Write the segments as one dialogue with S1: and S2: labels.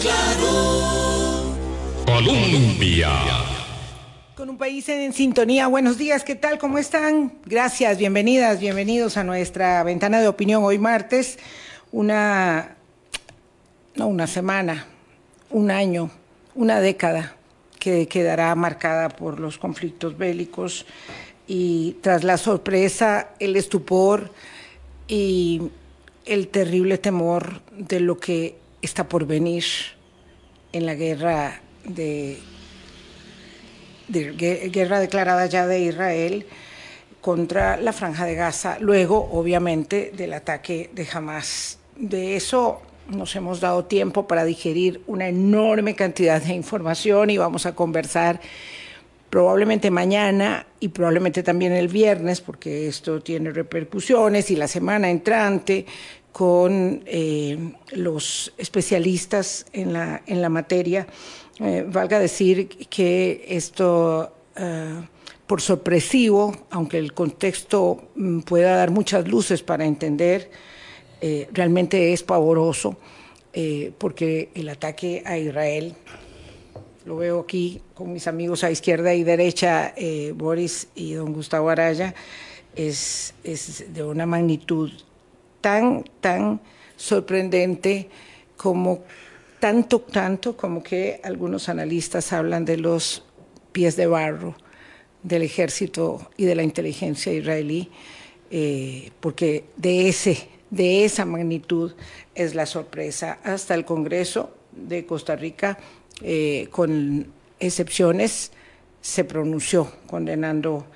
S1: claro. Colombia.
S2: Con un país en sintonía. Buenos días, ¿qué tal? ¿Cómo están? Gracias, bienvenidas, bienvenidos a nuestra ventana de opinión hoy martes. Una, no, una semana, un año, una década que quedará marcada por los conflictos bélicos y tras la sorpresa, el estupor y el terrible temor de lo que está por venir en la guerra de, guerra declarada ya de Israel contra la franja de Gaza, luego obviamente del ataque de Hamas. De eso nos hemos dado tiempo para digerir una enorme cantidad de información y vamos a conversar probablemente mañana y probablemente también el viernes, porque esto tiene repercusiones, y la semana entrante con eh, los especialistas en la, en la materia. Eh, valga decir que esto, eh, por sorpresivo, aunque el contexto mm, pueda dar muchas luces para entender, realmente es pavoroso, porque el ataque a Israel, lo veo aquí con mis amigos a izquierda y derecha, Boris y don Gustavo Araya, es, es de una magnitud tan, tan sorprendente como tanto, tanto como que algunos analistas hablan de los pies de barro del ejército y de la inteligencia israelí, eh, porque de, ese, de esa magnitud es la sorpresa. Hasta el Congreso de Costa Rica, eh, con excepciones, se pronunció condenando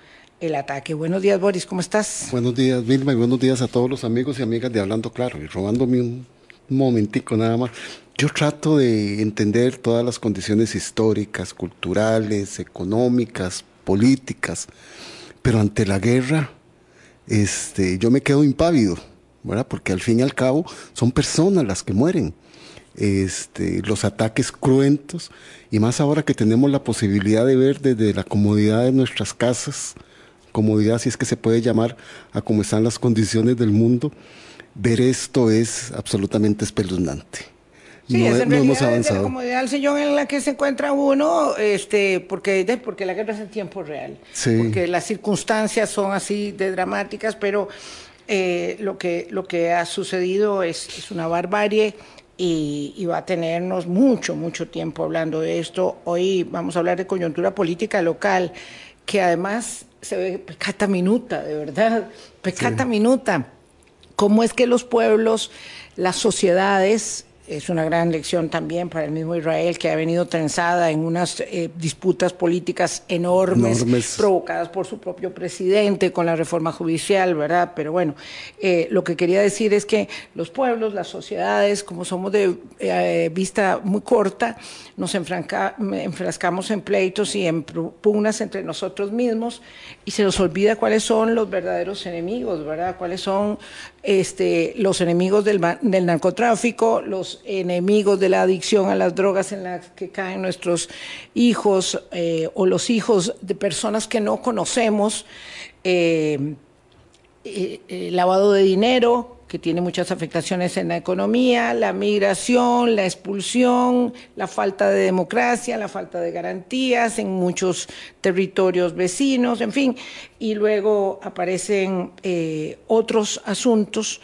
S2: el ataque. Buenos días, Boris, ¿cómo estás?
S3: Buenos días, Vilma, y buenos días a todos los amigos y amigas de Hablando Claro. Y robándome un momentico nada más. Yo trato de entender todas las condiciones históricas, culturales, económicas, políticas, pero ante la guerra, este, yo me quedo impávido, ¿verdad? Porque al fin y al cabo son personas las que mueren. Este, los ataques cruentos, y más ahora que tenemos la posibilidad de ver desde la comodidad de nuestras casas, comodidad, si es que se puede llamar, a cómo están las condiciones del mundo, ver esto es absolutamente espeluznante.
S2: Sí, no, es en no hemos avanzado. la comodidad del sillón en la que se encuentra uno, este, porque, porque la guerra es en tiempo real, sí. porque las circunstancias son así de dramáticas, pero eh, lo, que, lo que ha sucedido es, es una barbarie y, y, va a tenernos mucho, mucho tiempo hablando de esto. Hoy vamos a hablar de coyuntura política local, que además se ve pecata minuta, de verdad, pecata sí. minuta. ¿Cómo es que los pueblos, las sociedades, es una gran lección también para el mismo Israel, que ha venido trenzada en unas eh, disputas políticas enormes, enormes, provocadas por su propio presidente con la reforma judicial, ¿verdad? Pero bueno, eh, lo que quería decir es que los pueblos, las sociedades, como somos de eh, vista muy corta, nos enfrascamos en pleitos y en pugnas entre nosotros mismos y se nos olvida cuáles son los verdaderos enemigos, ¿verdad? Cuáles son este, los enemigos del, del narcotráfico, los enemigos de la adicción a las drogas en las que caen nuestros hijos eh, o los hijos de personas que no conocemos, eh, eh, lavado de dinero, que tiene muchas afectaciones en la economía, la migración, la expulsión, la falta de democracia, la falta de garantías en muchos territorios vecinos, en fin, y luego aparecen eh, otros asuntos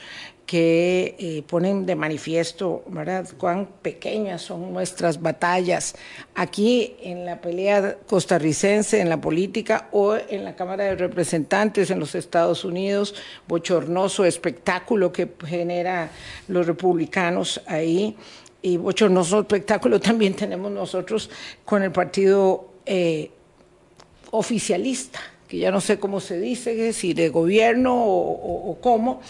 S2: que eh, ponen de manifiesto, ¿verdad?, cuán pequeñas son nuestras batallas aquí en la pelea costarricense, en la política o en la Cámara de Representantes en los Estados Unidos, bochornoso espectáculo que genera los republicanos ahí y bochornoso espectáculo también tenemos nosotros con el partido eh, oficialista, que ya no sé cómo se dice, si de gobierno o, cómo,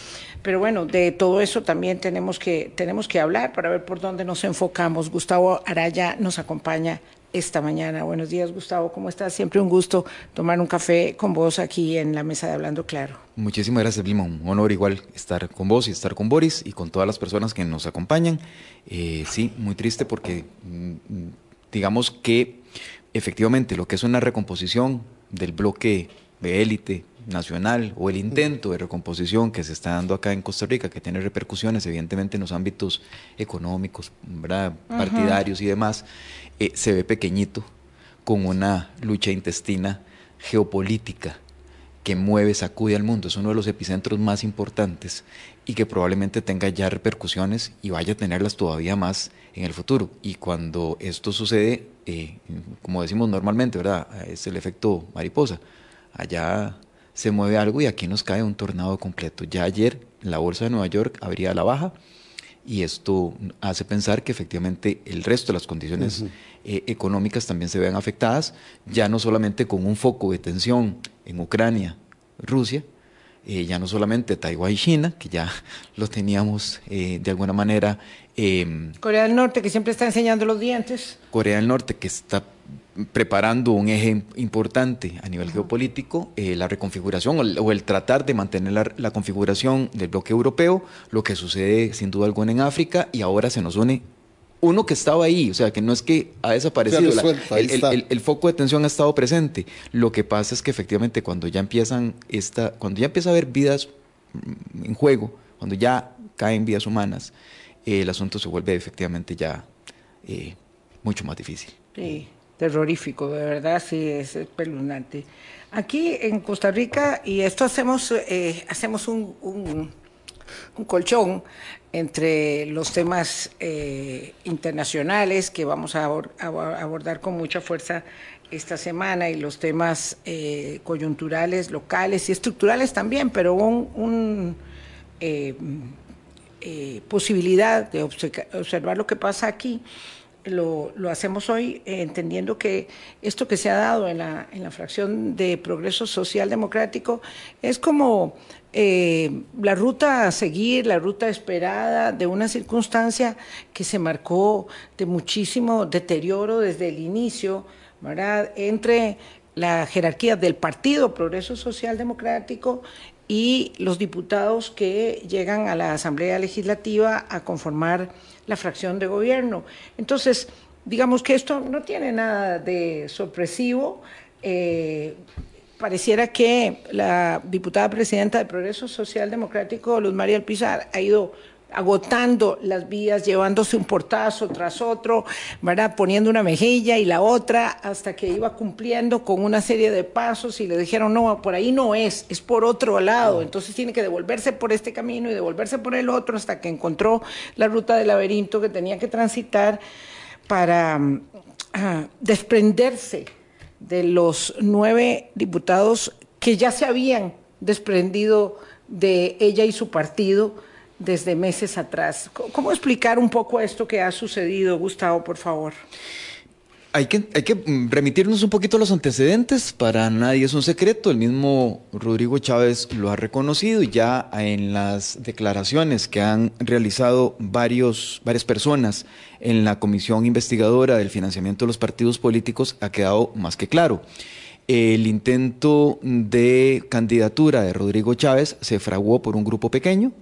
S2: pero bueno, de todo eso también tenemos que, tenemos que hablar para ver por dónde nos enfocamos. Gustavo Araya nos acompaña esta mañana. Buenos días, Gustavo, ¿cómo estás? Siempre un gusto tomar un café con vos aquí en la mesa de Hablando Claro.
S4: Muchísimas gracias, Vilma. Un honor igual estar con vos y estar con Boris y con todas las personas que nos acompañan. Eh, sí, muy triste porque digamos que efectivamente lo que es una recomposición del bloque de élite nacional o el intento de recomposición que se está dando acá en Costa Rica, que tiene repercusiones evidentemente en los ámbitos económicos, partidarios y demás, eh, se ve pequeñito con una lucha intestina geopolítica que mueve, sacude al mundo. Es uno de los epicentros más importantes y que probablemente tenga ya repercusiones y vaya a tenerlas todavía más en el futuro. Y cuando esto sucede, eh, como decimos normalmente, ¿verdad? Es el efecto mariposa. Allá se mueve algo y aquí nos cae un tornado completo. Ya ayer la bolsa de Nueva York abría la baja y esto hace pensar que efectivamente el resto de las condiciones eh, económicas también se ven afectadas, ya no solamente con un foco de tensión en Ucrania, Rusia, eh, ya no solamente Taiwán y China, que ya lo teníamos eh, de alguna manera.
S2: Em, Corea del Norte, que siempre está enseñando los dientes.
S4: Corea del Norte, que está preparando un eje importante a nivel geopolítico, eh, la reconfiguración o el, tratar de mantener la, configuración del bloque europeo, lo que sucede sin duda alguna en África y ahora se nos une uno que estaba ahí, o sea, que no es que ha desaparecido, el, foco de tensión ha estado presente. Lo que pasa es que efectivamente cuando ya empiezan esta, cuando ya empieza a haber vidas en juego, cuando ya caen vidas humanas, eh, el asunto se vuelve efectivamente ya eh, mucho más difícil.
S2: Sí terrorífico, de verdad, sí, es espeluznante. Aquí en Costa Rica, y esto hacemos, eh, hacemos un, un, colchón entre los temas eh, internacionales que vamos a, abordar con mucha fuerza esta semana y los temas eh, coyunturales, locales y estructurales también, pero un, un posibilidad de observar lo que pasa aquí lo, hacemos hoy eh, entendiendo que esto que se ha dado en la, en la fracción de progreso social democrático es como eh, la ruta a seguir, la ruta esperada de una circunstancia que se marcó de muchísimo deterioro desde el inicio, ¿verdad? Entre la jerarquía del Partido Progreso Social Democrático y los diputados que llegan a la Asamblea Legislativa a conformar la fracción de gobierno. Entonces, digamos que esto no tiene nada de sorpresivo. Eh, pareciera que la diputada presidenta de Progreso Social Democrático, Luz María Alpizar, ha ido agotando las vías, llevándose un portazo tras otro, ¿verdad? poniendo una mejilla y la otra, hasta que iba cumpliendo con una serie de pasos y le dijeron, no, por ahí no es, es por otro lado, entonces tiene que devolverse por este camino y devolverse por el otro hasta que encontró la ruta del laberinto que tenía que transitar para ah, desprenderse de los nueve diputados que ya se habían desprendido de ella y su partido desde meses atrás. ¿Cómo explicar un poco esto que ha sucedido, Gustavo, por favor?
S4: Hay que, remitirnos un poquito a los antecedentes, para nadie es un secreto, el mismo Rodrigo Chávez lo ha reconocido y ya en las declaraciones que han realizado varios, varias personas en la comisión investigadora del financiamiento de los partidos políticos ha quedado más que claro. El intento de candidatura de Rodrigo Chávez se fraguó por un grupo pequeño,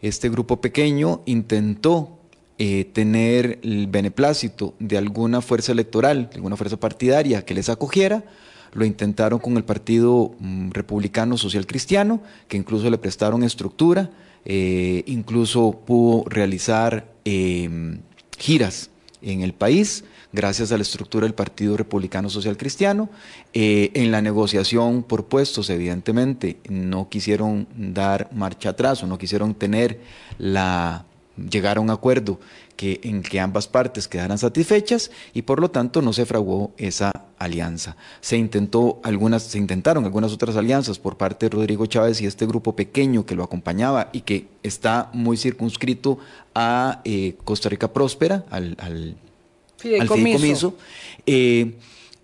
S4: este grupo pequeño intentó eh, tener el beneplácito de alguna fuerza electoral, de alguna fuerza partidaria que les acogiera. Lo intentaron con el Partido mm, Republicano Social Cristiano, que incluso le prestaron estructura, eh, incluso pudo realizar em, giras en el país gracias a la estructura del Partido Republicano Social Cristiano. Eh, en la negociación por puestos, evidentemente, no quisieron dar marcha atrás o no quisieron tener la llegar a un acuerdo que, en que ambas partes quedaran satisfechas y por lo tanto no se fraguó esa alianza. Se intentó algunas, se intentaron algunas otras alianzas por parte de Rodrigo Chávez y este grupo pequeño que lo acompañaba y que está muy circunscrito a eh, Costa Rica Próspera, al
S2: fideicomiso.
S4: Eh,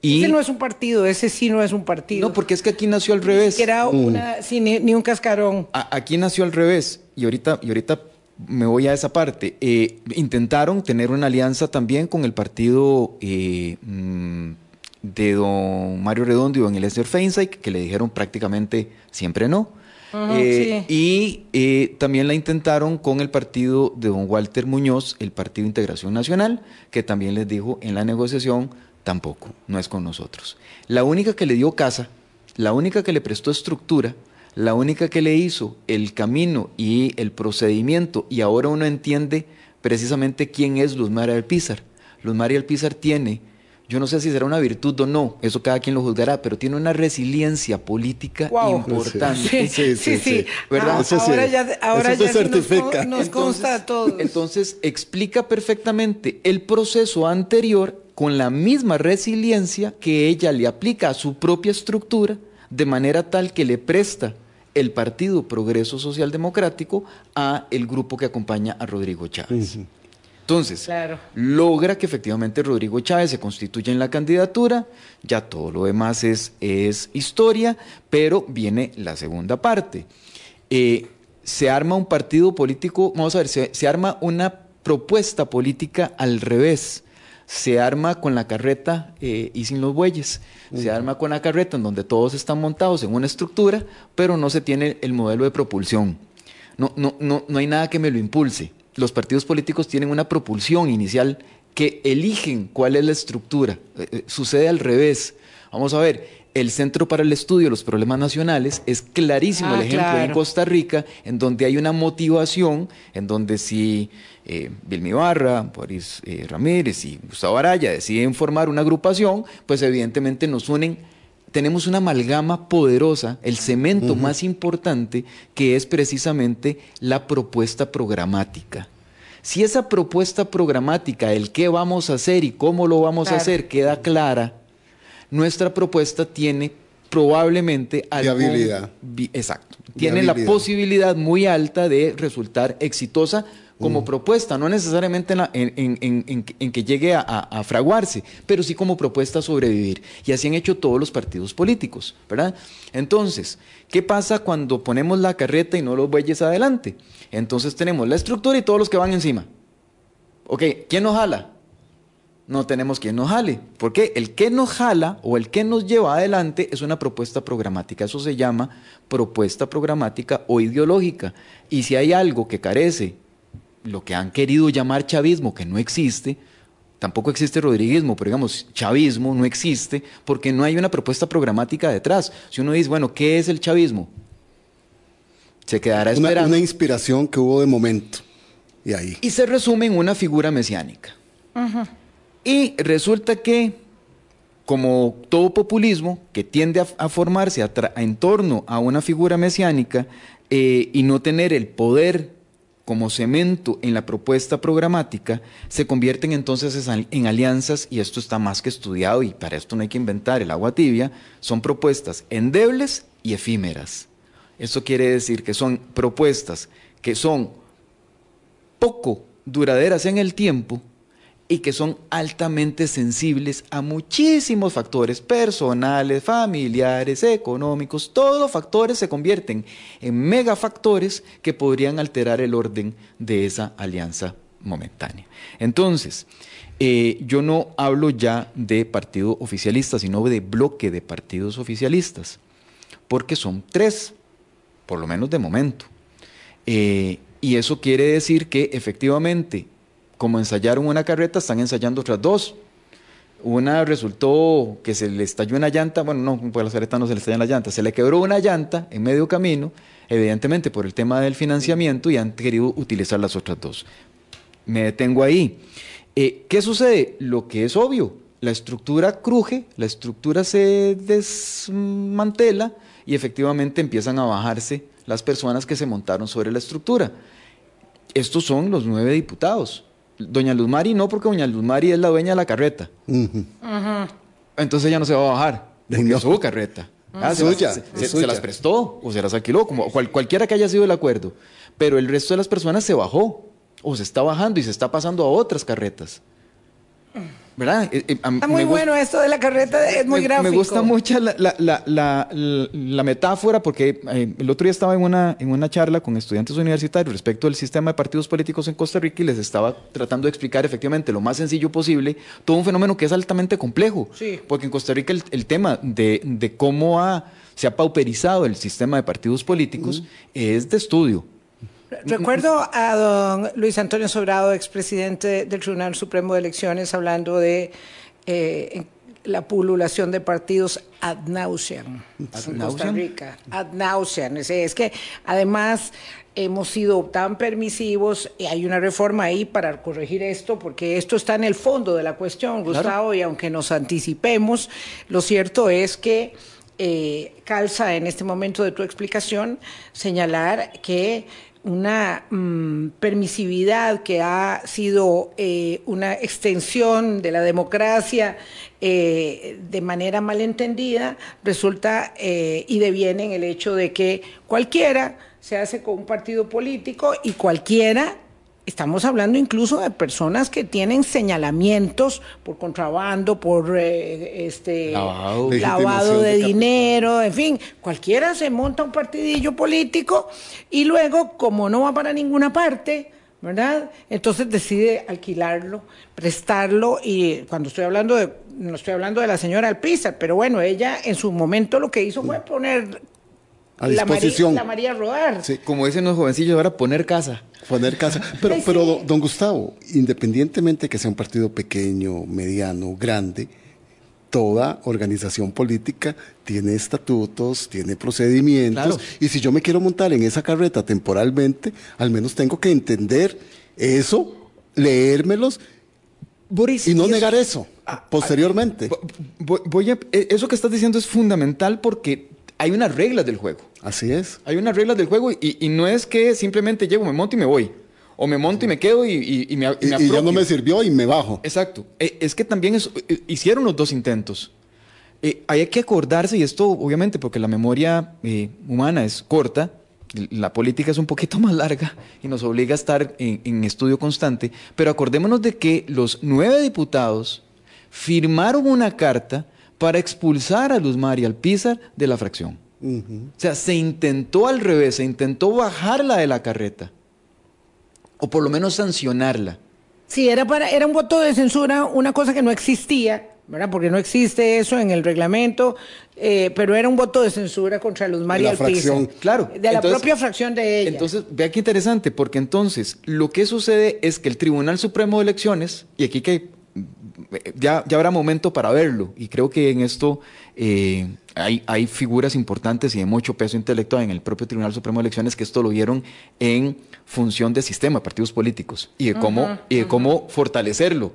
S2: y ese no es un partido, ese sí no es un partido.
S4: No, porque es que aquí nació al revés.
S2: Era mm. una, ni, un cascarón.
S4: aquí nació al revés. Y ahorita, y ahorita me voy a esa parte. Eh, intentaron tener una alianza también con el partido eh, mm, de don Mario Redondo y don Eliezer Feinstein, que le dijeron prácticamente siempre no. Eh, y eh, también la intentaron con el partido de don Walter Muñoz, el Partido Integración Nacional, que también les dijo en la negociación, tampoco, no es con nosotros. La única que le dio casa la única que le prestó estructura, la única que le hizo el camino y el procedimiento, y ahora uno entiende precisamente quién es Luz María Alpizar. Luz María Alpizar tiene, yo no sé si será una virtud o no, eso cada quien lo juzgará, pero tiene una resiliencia política importante.
S2: Sí, sí, sí. ¿verdad? ahora ya, ahora ya
S3: certifica.
S2: Nos, consta a todos.
S4: Entonces explica perfectamente el proceso anterior con la misma resiliencia que ella le aplica a su propia estructura, de manera tal que le presta el Partido Progreso Social Democrático a el grupo que acompaña a Rodrigo Chávez. Entonces, logra que efectivamente Rodrigo Chávez se constituya en la candidatura, ya todo lo demás es, es historia, pero viene la segunda parte. Eh, se arma un partido político, vamos a ver, se arma una propuesta política al revés se arma con la carreta eh, y sin los bueyes. Se arma con la carreta en donde todos están montados en una estructura, pero no se tiene el modelo de propulsión. No, no, no, no hay nada que me lo impulse. Los partidos políticos tienen una propulsión inicial que eligen cuál es la estructura. Eh, eh, sucede al revés. Vamos a ver, el Centro para el Estudio de los Problemas Nacionales es clarísimo el ah, ejemplo en Costa Rica, en donde hay una motivación, en donde si eh, Vilmi Barra, Boris eh, Ramírez y Gustavo Araya deciden formar una agrupación, pues evidentemente nos unen tenemos una amalgama poderosa, el cemento más importante, que es precisamente la propuesta programática. Si esa propuesta programática, el qué vamos a hacer y cómo lo vamos a hacer, queda clara, nuestra propuesta tiene probablemente
S3: Viabilidad.
S4: Exacto. Tiene la posibilidad muy alta de resultar exitosa como mm. propuesta, no necesariamente en, que llegue a, fraguarse, pero sí como propuesta a sobrevivir. Y así han hecho todos los partidos políticos, ¿verdad? Entonces, ¿qué pasa cuando ponemos la carreta y no los bueyes adelante? Entonces tenemos la estructura y todos los que van encima. Ok, ¿quién nos jala? No tenemos quien nos jale, porque el que nos jala o el que nos lleva adelante es una propuesta programática. Eso se llama propuesta programática o ideológica. Y si hay algo que carece lo que han querido llamar chavismo, que no existe, tampoco existe rodriguismo, pero digamos, chavismo no existe porque no hay una propuesta programática detrás. Si uno dice, bueno, ¿qué es el chavismo? Se quedará esperando.
S3: Una, inspiración que hubo de momento. Y ahí.
S4: Y se resume en una figura mesiánica. Y resulta que, como todo populismo que tiende a, formarse en torno a una figura mesiánica eh, y no tener el poder como cemento en la propuesta programática, se convierten entonces en alianzas, y esto está más que estudiado, y para esto no hay que inventar el agua tibia, son propuestas endebles y efímeras. Eso quiere decir que son propuestas que son poco duraderas en el tiempo, y que son altamente sensibles a muchísimos factores personales, familiares, económicos. Todos los factores se convierten en megafactores que podrían alterar el orden de esa alianza momentánea. Entonces, eh, yo no hablo ya de partido oficialista, sino de bloque de partidos oficialistas, porque son tres, por lo menos de momento. Eh, y eso quiere decir que efectivamente como ensayaron una carreta, están ensayando otras dos. Una resultó que se le estalló una llanta, bueno, no, pues la carreta no se le estalló la llanta, se le quebró una llanta en medio camino, evidentemente por el tema del financiamiento, y han querido utilizar las otras dos. Me detengo ahí. Eh, ¿Qué sucede? Lo que es obvio, la estructura cruje, la estructura se desmantela y efectivamente empiezan a bajarse las personas que se montaron sobre la estructura. Estos son los nueve diputados. Doña Luz Mari no, porque Doña Luz Mari es la dueña de la carreta. Entonces ella no se va a bajar. Porque su carreta. Ah, se, las, prestó o se las alquiló, como cualquiera que haya sido el acuerdo. Pero el resto de las personas se bajó o se está bajando y se está pasando a otras carretas. ¿Verdad?
S2: Eh, eh, Está muy bueno esto de la carreta, es muy gráfico.
S4: Me gusta mucho la, metáfora porque eh, el otro día estaba en una, en una charla con estudiantes universitarios respecto al sistema de partidos políticos en Costa Rica y les estaba tratando de explicar efectivamente lo más sencillo posible todo un fenómeno que es altamente complejo.
S2: Sí.
S4: Porque en Costa Rica el, tema de, cómo se ha pauperizado el sistema de partidos políticos es de estudio.
S2: Recuerdo a don Luis Antonio Sobrado, expresidente del Tribunal Supremo de Elecciones, hablando de eh, la pululación de partidos ad nauseam en Costa Rica. Ad nauseam. Es que además hemos sido tan permisivos y hay una reforma ahí para corregir esto, porque esto está en el fondo de la cuestión, Gustavo, y aunque nos anticipemos, lo cierto es que eh, calza en este momento de tu explicación señalar que una mm, permisividad que ha sido eh, una extensión de la democracia eh, de manera malentendida, resulta y deviene en el hecho de que cualquiera se hace con un partido político y cualquiera Estamos hablando incluso de personas que tienen señalamientos por contrabando, por eh, este lavado, de, dinero, en fin, cualquiera se monta un partidillo político y luego, como no va para ninguna parte, ¿verdad? Entonces decide alquilarlo, prestarlo y cuando estoy hablando de, no estoy hablando de la señora Alpizar, pero bueno, ella en su momento lo que hizo fue poner
S3: a disposición.
S2: La María, Rodar.
S4: como dicen los jovencillos ahora, poner casa.
S3: Poner casa. Pero, pero don Gustavo, independientemente que sea un partido pequeño, mediano, grande, toda organización política tiene estatutos, tiene procedimientos, y si yo me quiero montar en esa carreta temporalmente, al menos tengo que entender eso, leérmelos y no negar eso ah, posteriormente.
S4: voy a, e, eso que estás diciendo es fundamental porque hay unas reglas del juego.
S3: Así es.
S4: Hay unas reglas del juego y, no es que simplemente llego, me monto y me voy. O me monto y me quedo y, y me, y,
S3: y ya no me sirvió y me bajo.
S4: Exacto. Eh, es que también eh, hicieron los dos intentos. Eh, hay que acordarse, y esto obviamente porque la memoria humana es corta, la política es un poquito más larga y nos obliga a estar en, en estudio constante, pero acordémonos de que los nueve diputados firmaron una carta para expulsar a Luz María Alpizar de la fracción. O sea, se intentó al revés, se intentó bajarla de la carreta, o por lo menos sancionarla.
S2: Sí, era, para, era un voto de censura, una cosa que no existía, ¿verdad? Porque no existe eso en el reglamento, eh, pero era un voto de censura contra Luz María de la fracción,
S4: claro.
S2: De la propia fracción de ella.
S4: Entonces, vea qué interesante, porque entonces lo que sucede es que el Tribunal Supremo de Elecciones, y aquí que ya, ya habrá momento para verlo. Y creo que en esto eh, hay, hay, figuras importantes y de mucho peso intelectual en el propio Tribunal Supremo de Elecciones que esto lo vieron en función de sistema, partidos políticos, y de cómo, y de cómo fortalecerlo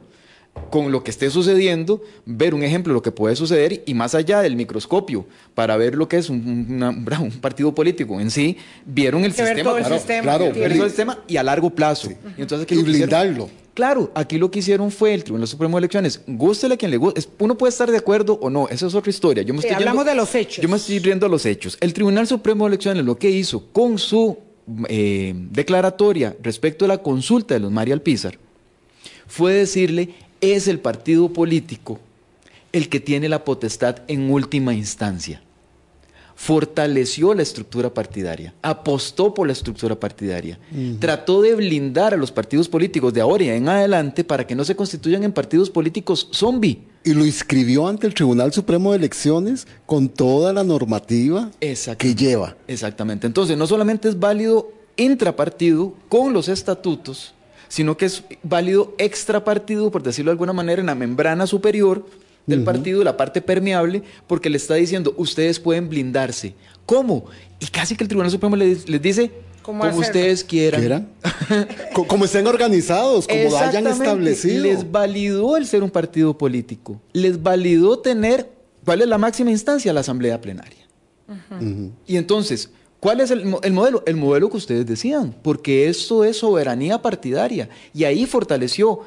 S4: con lo que esté sucediendo, ver un ejemplo de lo que puede suceder y más allá del microscopio, para ver lo que es un, partido político en sí, vieron el sistema, claro, el sistema, y a largo plazo.
S3: Y, entonces, blindarlo.
S4: Claro, aquí lo que hicieron fue el Tribunal Supremo de Elecciones, gústele a quien le guste, uno puede estar de acuerdo o no, esa es otra historia.
S2: Yo me estoy hablamos de los hechos.
S4: Yo me estoy riendo a los hechos. El Tribunal Supremo de Elecciones lo que hizo con su eh, declaratoria respecto a la consulta de los María Alpizar fue decirle es el partido político el que tiene la potestad en última instancia. Fortaleció la estructura partidaria, apostó por la estructura partidaria, trató de blindar a los partidos políticos de ahora y en adelante para que no se constituyan en partidos políticos zombie.
S3: Y lo inscribió ante el Tribunal Supremo de Elecciones con toda la normativa que lleva.
S4: Exactamente. Entonces, no solamente es válido intrapartido con los estatutos, sino que es válido extra partido, por decirlo de alguna manera, en la membrana superior del partido, la parte permeable, porque le está diciendo, ustedes pueden blindarse. ¿Cómo? Y casi que el Tribunal Supremo les, dice, como ustedes quieran.
S3: como estén organizados, como hayan establecido.
S4: Les validó el ser un partido político. Les validó tener, ¿cuál es la máxima instancia? La asamblea plenaria. Y entonces, ¿Cuál es el, modelo? El modelo que ustedes decían, porque esto es soberanía partidaria y ahí fortaleció.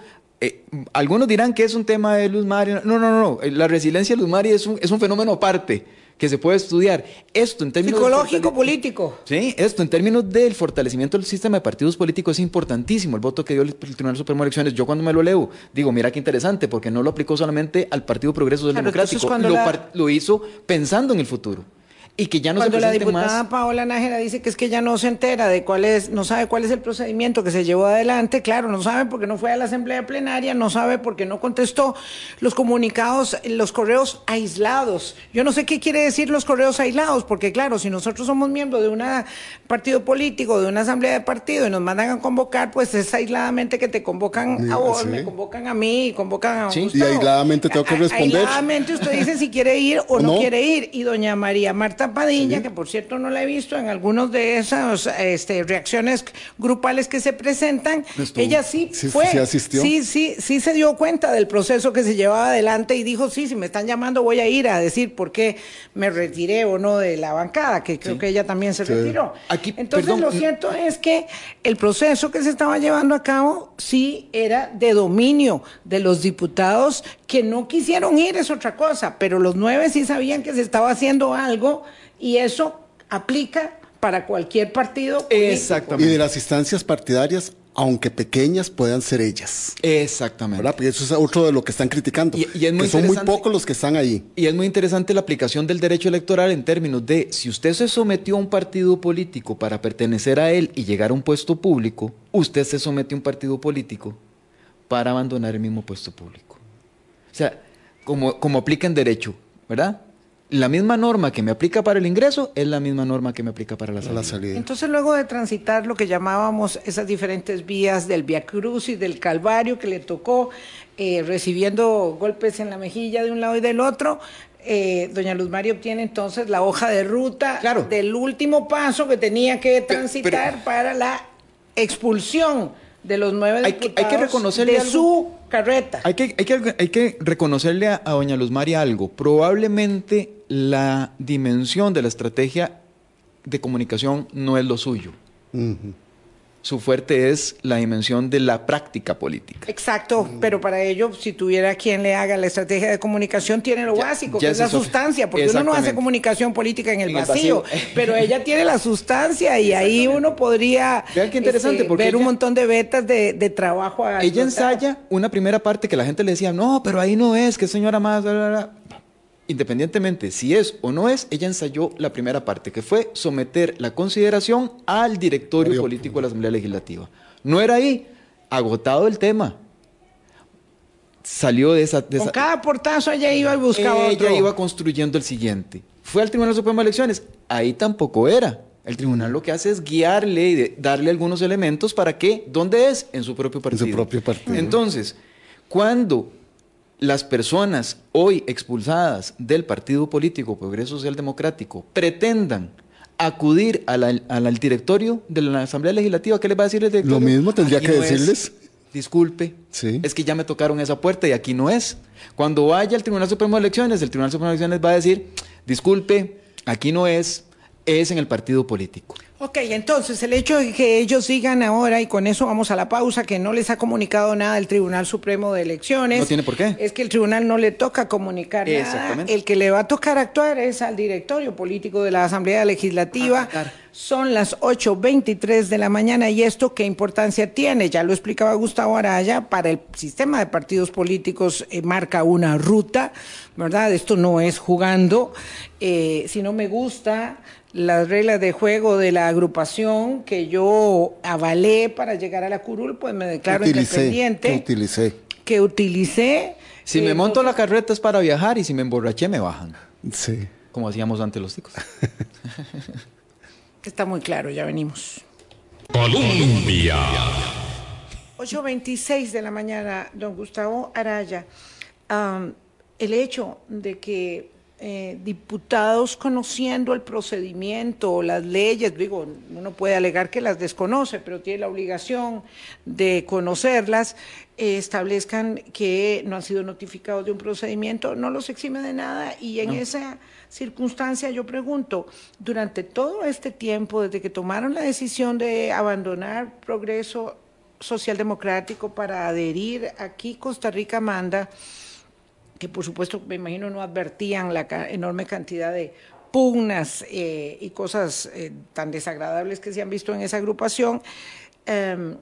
S4: Eh, algunos dirán que es un tema de Luz María. No, no, no, La resiliencia de Luz María es un, es un fenómeno aparte que se puede estudiar. Esto en términos
S2: psicológico político.
S4: Sí, esto en términos del fortalecimiento del sistema de partidos políticos es importantísimo. El voto que dio el Tribunal Supremo de Elecciones, yo cuando me lo leo, digo, mira qué interesante, porque no lo aplicó solamente al Partido Progreso Democrático, lo, lo hizo pensando en el futuro. Y que ya no
S2: Cuando
S4: se
S2: la diputada Paola Nájera dice que es que ella no se entera de cuál es, no sabe cuál es el procedimiento que se llevó adelante, claro, no sabe porque no fue a la asamblea plenaria, no sabe porque no contestó los comunicados, los correos aislados. Yo no sé qué quiere decir los correos aislados, porque claro, si nosotros somos miembros de un partido político, de una asamblea de partido y nos mandan a convocar, pues es aisladamente que te convocan a vos, me convocan a mí, y convocan a
S3: sí. Y aisladamente tengo que responder.
S2: Aisladamente usted dice si quiere ir o, no quiere ir. Y doña María Marta Padilla, que por cierto no la he visto en algunos de esas este, reacciones grupales que se presentan, ella sí, fue, sí, sí, sí, se dio cuenta del proceso que se llevaba adelante y dijo, sí, si me están llamando voy a ir a decir por qué me retiré o no de la bancada, que creo que ella también se retiró. Aquí, Entonces lo cierto es que el proceso que se estaba llevando a cabo sí era de dominio de los diputados que no quisieron ir, es otra cosa, pero los nueve sí sabían que se estaba haciendo algo y eso aplica para cualquier partido.
S3: Exactamente. Y de las instancias partidarias, aunque pequeñas, puedan ser ellas.
S4: Exactamente.
S3: Porque eso es otro de lo que están criticando. Y, es muy que son muy pocos los que están ahí.
S4: Y es muy interesante la aplicación del derecho electoral en términos de si usted se sometió a un partido político para pertenecer a él y llegar a un puesto público, usted se sometió a un partido político para abandonar el mismo puesto público. O sea, como, como aplica en derecho, ¿verdad? la misma norma que me aplica para el ingreso es la misma norma que me aplica para la salida.
S2: Entonces, luego de transitar lo que llamábamos esas diferentes vías del Via Cruz y del Calvario que le tocó, eh, recibiendo golpes en la mejilla de un lado y del otro, eh, doña Luz María obtiene entonces la hoja de ruta del último paso que tenía que transitar para la expulsión de los nueve diputados
S4: hay que reconocerle
S2: de su carreta.
S4: Hay que, hay que, hay que reconocerle a, doña Luz María algo. Probablemente la dimensión de la estrategia de comunicación no es lo suyo su fuerte es la dimensión de la práctica política.
S2: Exacto, pero para ello, si tuviera quien le haga la estrategia de comunicación, tiene lo básico, que es la sustancia, porque uno no hace comunicación política en el, vacío, pero ella tiene la sustancia y ahí uno podría
S4: interesante,
S2: este, ver un montón de vetas de, trabajo.
S4: ella ensaya una primera parte que la gente le decía, no, pero ahí no es, que señora más, independientemente si es o no es, ella ensayó la primera parte, que fue someter la consideración al directorio político de la Asamblea Legislativa. No era ahí, agotado el tema. Salió de esa... Con
S2: cada portazo ella iba y buscaba
S4: Ella iba construyendo el siguiente. Fue al Tribunal Supremo de Elecciones, ahí tampoco era. El tribunal lo que hace es guiarle y darle algunos elementos para que, ¿dónde es? En su propio partido.
S3: En su propio partido.
S4: Entonces, cuando las personas hoy expulsadas del partido político Progreso Social Democrático pretendan acudir al directorio de la Asamblea Legislativa, ¿qué les va a decir el directorio?
S3: Lo mismo tendría que decirles.
S4: disculpe, es que ya me tocaron esa puerta y aquí no es. Cuando vaya al Tribunal Supremo de Elecciones, el Tribunal Supremo de Elecciones va a decir, disculpe, aquí no es, es en el partido político.
S2: Ok, entonces el hecho de que ellos digan ahora, y con eso vamos a la pausa, que no les ha comunicado nada el Tribunal Supremo de Elecciones.
S4: No tiene por qué.
S2: Es que el tribunal no le toca comunicar nada. El que le va a tocar actuar es al directorio político de la Asamblea Legislativa. Son las 8.23 de la mañana y esto qué importancia tiene, ya lo explicaba Gustavo Araya, para el sistema de partidos políticos eh, marca una ruta, ¿verdad? Esto no es jugando. Eh, si no me gusta, las reglas de juego de la agrupación que yo avalé para llegar a la curul, pues me declaro independiente.
S3: Que utilicé.
S2: Que utilicé.
S4: Si me monto la carreta es para viajar y si me emborraché me bajan.
S3: Sí.
S4: Como hacíamos antes los chicos.
S2: Está muy claro, ya venimos.
S1: Colombia.
S2: 8.26 de la mañana, don Gustavo Araya. el hecho de que eh, diputados conociendo el procedimiento, las leyes, digo, uno puede alegar que las desconoce, pero tiene la obligación de conocerlas, eh, establezcan que no han sido notificados de un procedimiento, no los exime de nada y en esa circunstancia yo pregunto, durante todo este tiempo, desde que tomaron la decisión de abandonar Progreso Socialdemocrático para adherir aquí, Costa Rica manda, que por supuesto me imagino no advertían la enorme cantidad de pugnas eh, y cosas eh, tan desagradables que se han visto en esa agrupación. Em,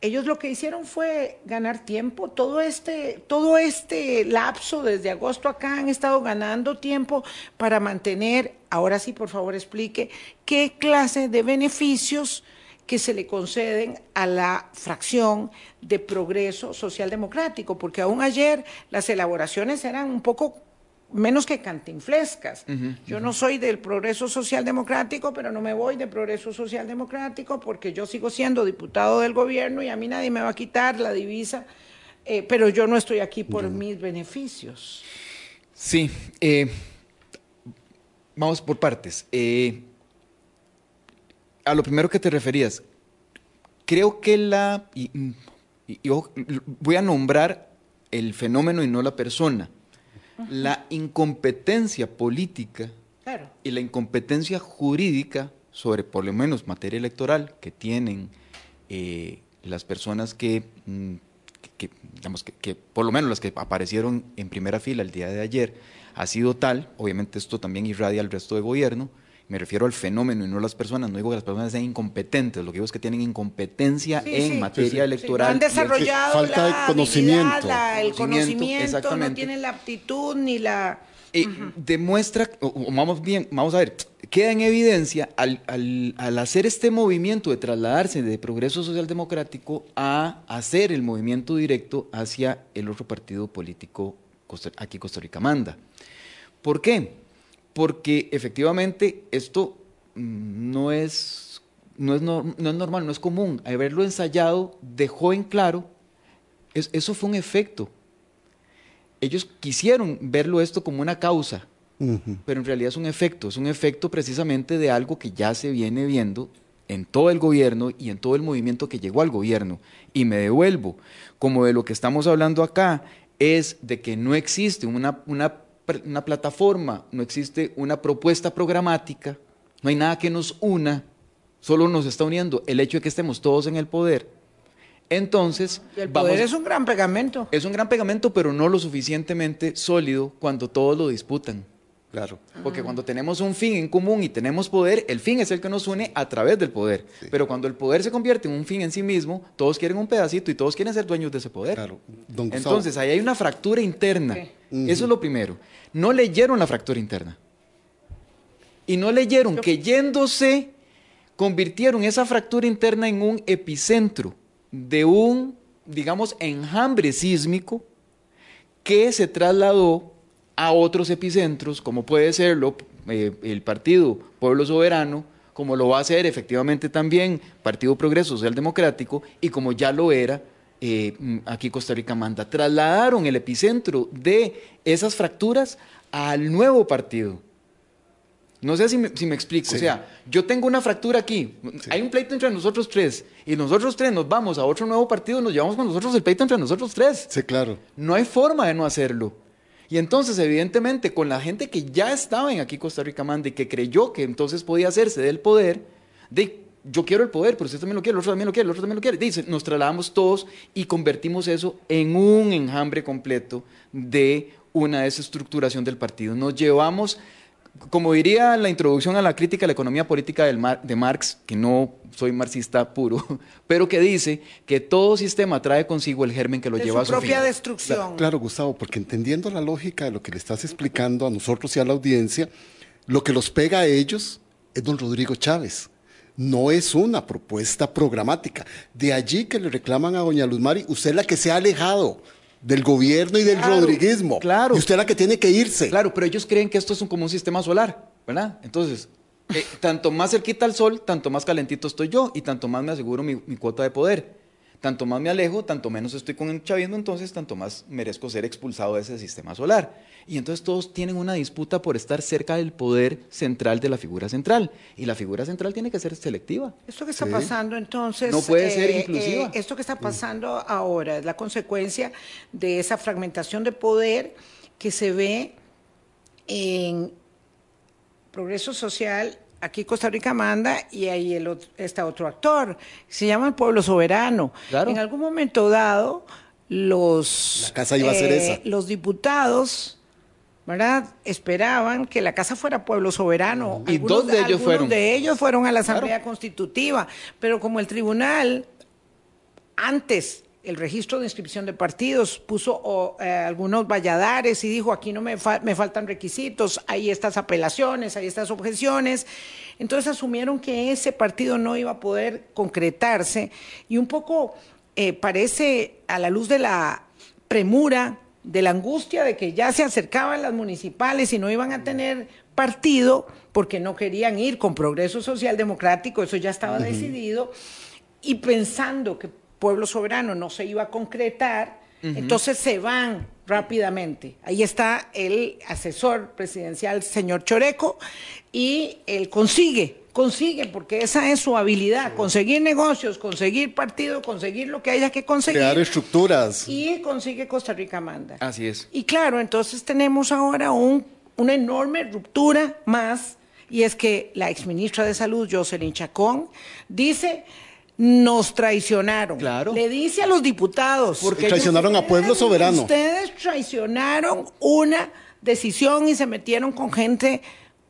S2: ellos lo que hicieron fue ganar tiempo. Todo este, todo este lapso desde agosto acá han estado ganando tiempo para mantener, ahora sí, por favor, explique qué clase de beneficios que se le conceden a la fracción de progreso social democrático, porque aún ayer las elaboraciones eran un poco menos que cantinflescas. yo no soy del progreso social democrático, pero no me voy de progreso social democrático porque yo sigo siendo diputado del gobierno y a mí nadie me va a quitar la divisa, eh, pero yo no estoy aquí por mis beneficios.
S4: Sí, eh, vamos por partes. Eh, a lo primero que te referías, creo que la... voy a nombrar el fenómeno y no la persona la incompetencia política y la incompetencia jurídica sobre, por lo menos, materia electoral que tienen eh, las personas que, mm, digamos, que, por lo menos las que aparecieron en primera fila el día de ayer, ha sido tal, obviamente esto también irradia al resto de gobierno, me refiero al fenómeno y no a las personas, no digo que las personas sean incompetentes, lo que digo es que tienen incompetencia en materia electoral.
S2: No han desarrollado falta de conocimiento. el conocimiento, no tienen la aptitud ni la...
S4: Eh, demuestra, o, vamos bien, vamos a ver, queda en evidencia al, hacer este movimiento de trasladarse de progreso social democrático a hacer el movimiento directo hacia el otro partido político aquí Costa Rica manda. ¿Por qué? Porque efectivamente esto mm, no es, no es, normal, no es común. Haberlo ensayado dejó en claro, eso fue un efecto. Ellos quisieron verlo esto como una causa, pero en realidad es un efecto, es un efecto precisamente de algo que ya se viene viendo en todo el gobierno y en todo el movimiento que llegó al gobierno. Y me devuelvo, como de lo que estamos hablando acá, es de que no existe una, una una plataforma, no existe una propuesta programática, no hay nada que nos una, solo nos está uniendo el hecho de que estemos todos en el poder. Entonces,
S2: el poder es un gran pegamento.
S4: Es un gran pegamento, pero no lo suficientemente sólido cuando todos lo disputan. Claro. Porque cuando tenemos un fin en común y tenemos poder, el fin es el que nos une a través del poder. Pero cuando el poder se convierte en un fin en sí mismo, todos quieren un pedacito y todos quieren ser dueños de ese poder. Claro. Entonces, ahí hay una fractura interna. Eso es lo primero. No leyeron la fractura interna. Y no leyeron que yéndose, convirtieron esa fractura interna en un epicentro de un, digamos, enjambre sísmico que se trasladó a otros epicentros, como puede serlo eh, el Partido Pueblo Soberano, como lo va a hacer efectivamente también Partido Progreso Social Democrático y como ya lo era eh, aquí Costa Rica Manda. Trasladaron el epicentro de esas fracturas al nuevo partido. No sé si me, explico. O sea, yo tengo una fractura aquí. Hay un pleito entre nosotros tres. Y nosotros tres nos vamos a otro nuevo partido, nos llevamos con nosotros el pleito entre nosotros tres.
S3: Sí, claro.
S4: No hay forma de no hacerlo. Y entonces, evidentemente, con la gente que ya estaba en aquí Costa Rica Manda y que creyó que entonces podía hacerse del poder, de yo quiero el poder, pero usted también lo quiere, el otro también lo quiere, el otro también lo quiere. Dice, nos trasladamos todos y convertimos eso en un enjambre completo de una desestructuración del partido. Nos llevamos como diría la introducción a la crítica a la economía política de Marx, que no soy marxista puro, pero que dice que todo sistema trae consigo el germen que lo lleva a su
S2: propia destrucción.
S3: Claro, Gustavo, porque entendiendo la lógica de lo que le estás explicando a nosotros y a la audiencia, lo que los pega a ellos es don Rodrigo Chávez. No es una propuesta programática. De allí que le reclaman a doña Luz Mari, usted es la que se ha alejado del gobierno y del rodriguismo. Claro. Y usted es la que tiene que irse.
S4: Claro, pero ellos creen que esto es un, como un sistema solar, ¿verdad? Entonces, eh, tanto más cerquita al sol, tanto más calentito estoy yo y tanto más me aseguro mi, mi cuota de poder. Tanto más me alejo, tanto menos estoy con el chavismo, entonces tanto más merezco ser expulsado de ese sistema solar. Y entonces todos tienen una disputa por estar cerca del poder central de la figura central. Y la figura central tiene que ser selectiva.
S2: Esto que está pasando entonces...
S4: No puede ser eh, inclusiva. Eh,
S2: esto que está pasando ahora es la consecuencia de esa fragmentación de poder que se ve en progreso social aquí Costa Rica manda y ahí el está otro actor, se llama el pueblo soberano. En algún momento dado, los,
S3: la casa iba a ser
S2: eh, los diputados ¿verdad? Esperaban que la casa fuera pueblo soberano.
S4: Y dos de ellos fueron.
S2: de ellos fueron a la Asamblea Constitutiva, pero como el tribunal antes el registro de inscripción de partidos, puso eh, algunos valladares y dijo, aquí no me, me, faltan requisitos, hay estas apelaciones, hay estas objeciones. Entonces asumieron que ese partido no iba a poder concretarse y un poco eh, parece a la luz de la premura, de la angustia de que ya se acercaban las municipales y no iban a tener partido porque no querían ir con progreso social democrático, eso ya estaba decidido, y pensando que pueblo soberano no se iba a concretar, entonces se van rápidamente. Ahí está el asesor presidencial, señor Choreco, y él consigue, consigue, porque esa es su habilidad, conseguir negocios, conseguir partido, conseguir lo que haya que conseguir.
S3: Crear estructuras.
S2: Y consigue Costa Rica Manda.
S4: Así es.
S2: Y claro, entonces tenemos ahora un, una enorme ruptura más, y es que la exministra de Salud, Jocelyn Chacón, dice nos traicionaron.
S3: Claro.
S2: Le dice a los diputados.
S3: Porque traicionaron a pueblo soberano.
S2: Ustedes traicionaron una decisión y se metieron con gente